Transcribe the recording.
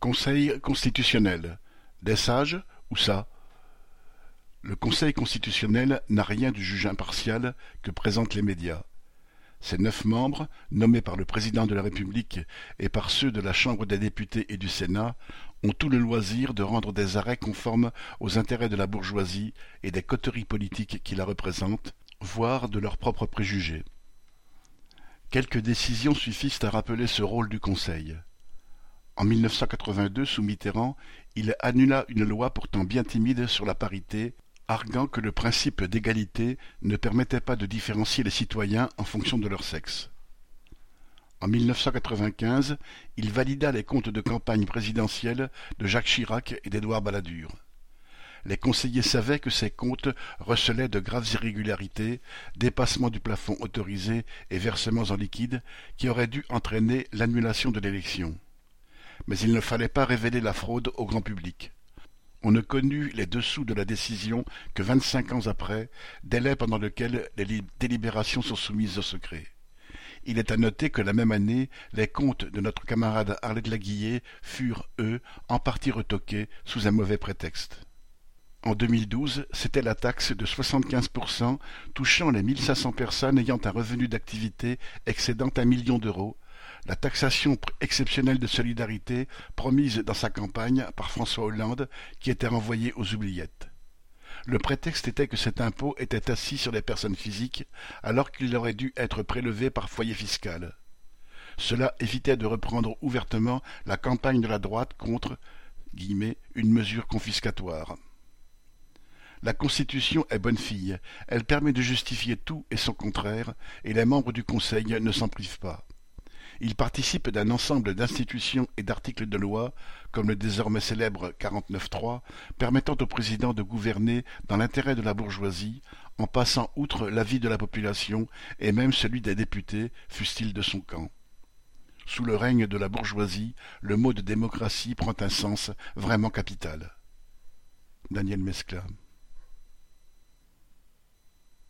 Conseil constitutionnel. Des sages, ou ça? Le Conseil constitutionnel n'a rien du juge impartial que présentent les médias. Ses neuf membres, nommés par le président de la République et par ceux de la Chambre des députés et du Sénat, ont tout le loisir de rendre des arrêts conformes aux intérêts de la bourgeoisie et des coteries politiques qui la représentent, voire de leurs propres préjugés. Quelques décisions suffisent à rappeler ce rôle du Conseil. En 1982, sous Mitterrand, il annula une loi pourtant bien timide sur la parité, arguant que le principe d'égalité ne permettait pas de différencier les citoyens en fonction de leur sexe. En 1995, il valida les comptes de campagne présidentielle de Jacques Chirac et d'Édouard Balladur. Les conseillers savaient que ces comptes recelaient de graves irrégularités, dépassements du plafond autorisé et versements en liquide qui auraient dû entraîner l'annulation de l'élection mais il ne fallait pas révéler la fraude au grand public. On ne connut les dessous de la décision que vingt-cinq ans après, délai pendant lequel les délibérations sont soumises au secret. Il est à noter que la même année, les comptes de notre camarade Arlette Laguillet furent, eux, en partie retoqués sous un mauvais prétexte. En 2012, c'était la taxe de 75% touchant les 1500 personnes ayant un revenu d'activité excédant un million d'euros, la taxation exceptionnelle de solidarité promise dans sa campagne par François Hollande qui était renvoyée aux oubliettes. Le prétexte était que cet impôt était assis sur les personnes physiques alors qu'il aurait dû être prélevé par foyer fiscal. Cela évitait de reprendre ouvertement la campagne de la droite contre une mesure confiscatoire. La Constitution est bonne fille, elle permet de justifier tout et son contraire, et les membres du Conseil ne s'en privent pas. Il participe d'un ensemble d'institutions et d'articles de loi, comme le désormais célèbre 49.3, permettant au président de gouverner dans l'intérêt de la bourgeoisie, en passant outre l'avis de la population et même celui des députés, fussent-ils de son camp. Sous le règne de la bourgeoisie, le mot de démocratie prend un sens vraiment capital. Daniel